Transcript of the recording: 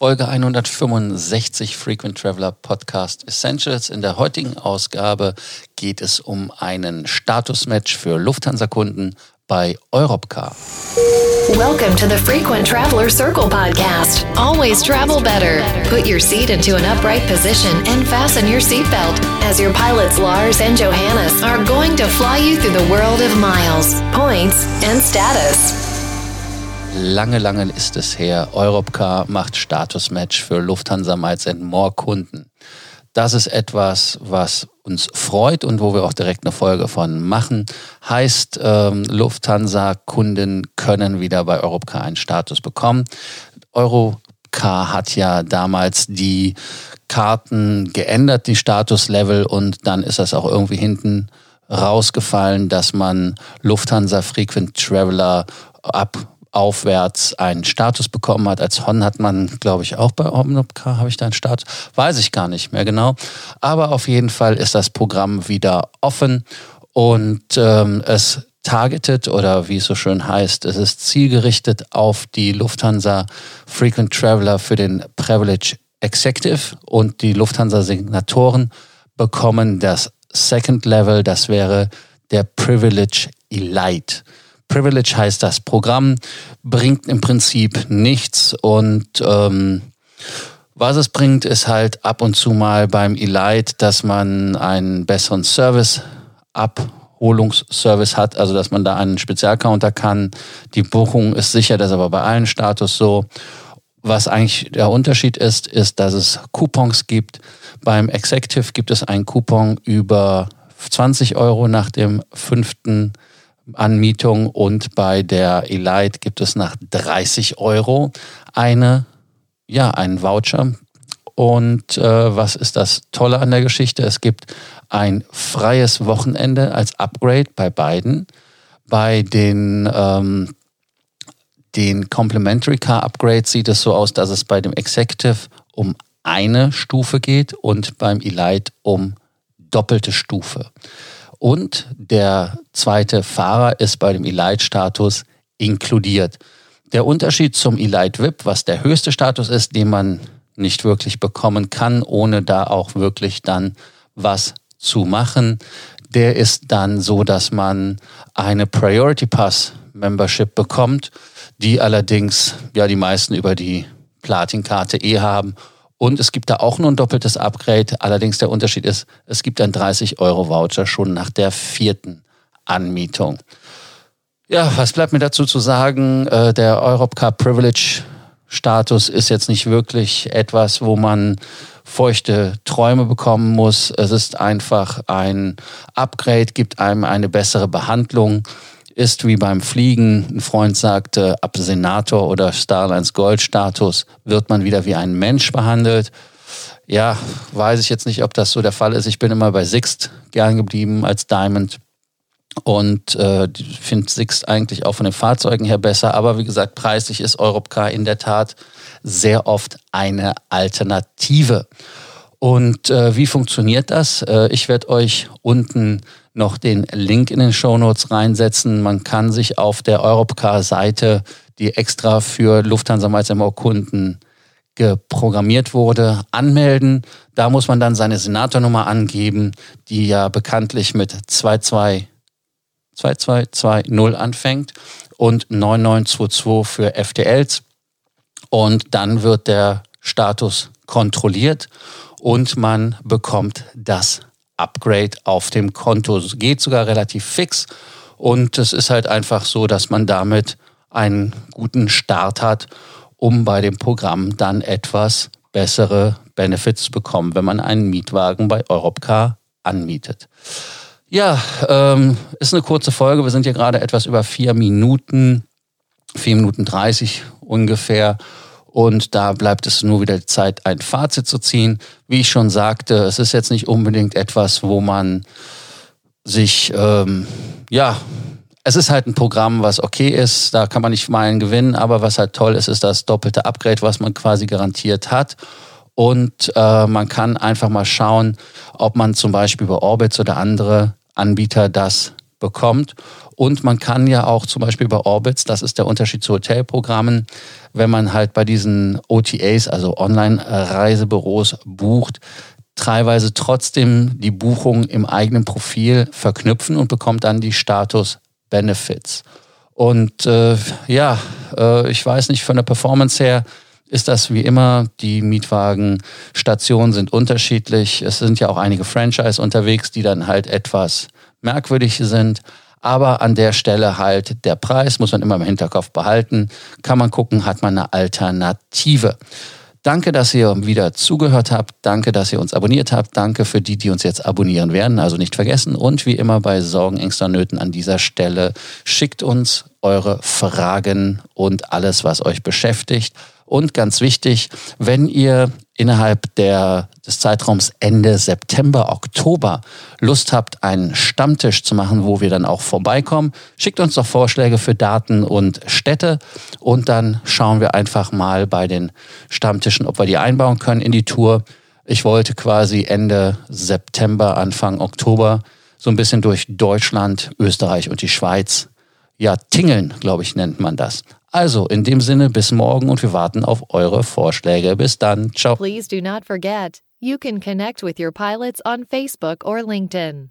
Folge 165 Frequent Traveler Podcast Essentials. In der heutigen Ausgabe geht es um einen Statusmatch für Lufthansa-Kunden bei Europcar. Welcome to the Frequent Traveler Circle podcast. Always travel better. Put your seat into an upright position and fasten your seatbelt as your pilots Lars and Johannes are going to fly you through the world of miles, points and status. Lange, lange ist es her. Europcar macht Statusmatch für Lufthansa Miles More Kunden. Das ist etwas, was uns freut und wo wir auch direkt eine Folge von machen. Heißt, ähm, Lufthansa-Kunden können wieder bei Europcar einen Status bekommen. Europcar hat ja damals die Karten geändert, die Statuslevel, und dann ist das auch irgendwie hinten rausgefallen, dass man Lufthansa Frequent Traveler ab aufwärts einen Status bekommen hat. Als Hon hat man, glaube ich, auch bei Omnopcar, habe ich da einen Status? Weiß ich gar nicht mehr genau. Aber auf jeden Fall ist das Programm wieder offen und ähm, es targeted oder wie es so schön heißt, es ist zielgerichtet auf die Lufthansa Frequent Traveler für den Privilege Executive und die Lufthansa Signatoren bekommen das Second Level, das wäre der Privilege Elite. Privilege heißt das Programm, bringt im Prinzip nichts und ähm, was es bringt, ist halt ab und zu mal beim Elite, dass man einen besseren Service Abholungsservice hat, also dass man da einen Spezialcounter kann. Die Buchung ist sicher, das ist aber bei allen Status so. Was eigentlich der Unterschied ist, ist, dass es Coupons gibt. Beim Executive gibt es einen Coupon über 20 Euro nach dem fünften Anmietung und bei der Elite gibt es nach 30 Euro eine, ja, einen Voucher. Und äh, was ist das Tolle an der Geschichte? Es gibt ein freies Wochenende als Upgrade bei beiden. Bei den, ähm, den Complementary Car Upgrades sieht es so aus, dass es bei dem Executive um eine Stufe geht und beim Elite um doppelte Stufe. Und der zweite Fahrer ist bei dem Elite-Status inkludiert. Der Unterschied zum Elite VIP, was der höchste Status ist, den man nicht wirklich bekommen kann, ohne da auch wirklich dann was zu machen, der ist dann so, dass man eine Priority Pass Membership bekommt, die allerdings ja die meisten über die Platin-Karte eh haben und es gibt da auch nur ein doppeltes Upgrade. Allerdings der Unterschied ist, es gibt ein 30-Euro-Voucher schon nach der vierten Anmietung. Ja, was bleibt mir dazu zu sagen? Äh, der Europcar Privilege Status ist jetzt nicht wirklich etwas, wo man feuchte Träume bekommen muss. Es ist einfach ein Upgrade, gibt einem eine bessere Behandlung ist wie beim Fliegen. Ein Freund sagte, ab Senator oder Starlines Gold-Status wird man wieder wie ein Mensch behandelt. Ja, weiß ich jetzt nicht, ob das so der Fall ist. Ich bin immer bei Sixt gern geblieben als Diamond und äh, finde Sixt eigentlich auch von den Fahrzeugen her besser. Aber wie gesagt, preislich ist Europcar in der Tat sehr oft eine Alternative. Und äh, wie funktioniert das? Äh, ich werde euch unten noch den Link in den Shownotes reinsetzen. Man kann sich auf der Europcar-Seite, die extra für Lufthansa Miles Kunden geprogrammiert wurde, anmelden. Da muss man dann seine Senatornummer angeben, die ja bekanntlich mit 2220 anfängt und 9922 für FTLs. Und dann wird der Status kontrolliert und man bekommt das Upgrade auf dem Konto. Es geht sogar relativ fix und es ist halt einfach so, dass man damit einen guten Start hat, um bei dem Programm dann etwas bessere Benefits zu bekommen, wenn man einen Mietwagen bei Europcar anmietet. Ja, ähm, ist eine kurze Folge. Wir sind hier gerade etwas über vier Minuten, vier Minuten dreißig ungefähr. Und da bleibt es nur wieder Zeit, ein Fazit zu ziehen. Wie ich schon sagte, es ist jetzt nicht unbedingt etwas, wo man sich, ähm, ja, es ist halt ein Programm, was okay ist, da kann man nicht Meilen gewinnen, aber was halt toll ist, ist das doppelte Upgrade, was man quasi garantiert hat. Und äh, man kann einfach mal schauen, ob man zum Beispiel bei Orbits oder andere Anbieter das bekommt. Und man kann ja auch zum Beispiel bei Orbits, das ist der Unterschied zu Hotelprogrammen, wenn man halt bei diesen OTAs, also Online-Reisebüros, bucht, teilweise trotzdem die Buchung im eigenen Profil verknüpfen und bekommt dann die Status Benefits. Und äh, ja, äh, ich weiß nicht, von der Performance her ist das wie immer. Die Mietwagenstationen sind unterschiedlich. Es sind ja auch einige Franchise unterwegs, die dann halt etwas merkwürdig sind. Aber an der Stelle halt der Preis muss man immer im Hinterkopf behalten. Kann man gucken, hat man eine Alternative. Danke, dass ihr wieder zugehört habt. Danke, dass ihr uns abonniert habt. Danke für die, die uns jetzt abonnieren werden. Also nicht vergessen. Und wie immer bei Sorgen, Ängsten, Nöten an dieser Stelle, schickt uns eure Fragen und alles, was euch beschäftigt. Und ganz wichtig, wenn ihr innerhalb der, des Zeitraums Ende September, Oktober Lust habt, einen Stammtisch zu machen, wo wir dann auch vorbeikommen, schickt uns doch Vorschläge für Daten und Städte und dann schauen wir einfach mal bei den Stammtischen, ob wir die einbauen können in die Tour. Ich wollte quasi Ende September, Anfang Oktober so ein bisschen durch Deutschland, Österreich und die Schweiz ja, tingeln, glaube ich, nennt man das. Also, in dem Sinne, bis morgen und wir warten auf eure Vorschläge. Bis dann. Ciao. Please do not forget, you can connect with your pilots on Facebook or LinkedIn.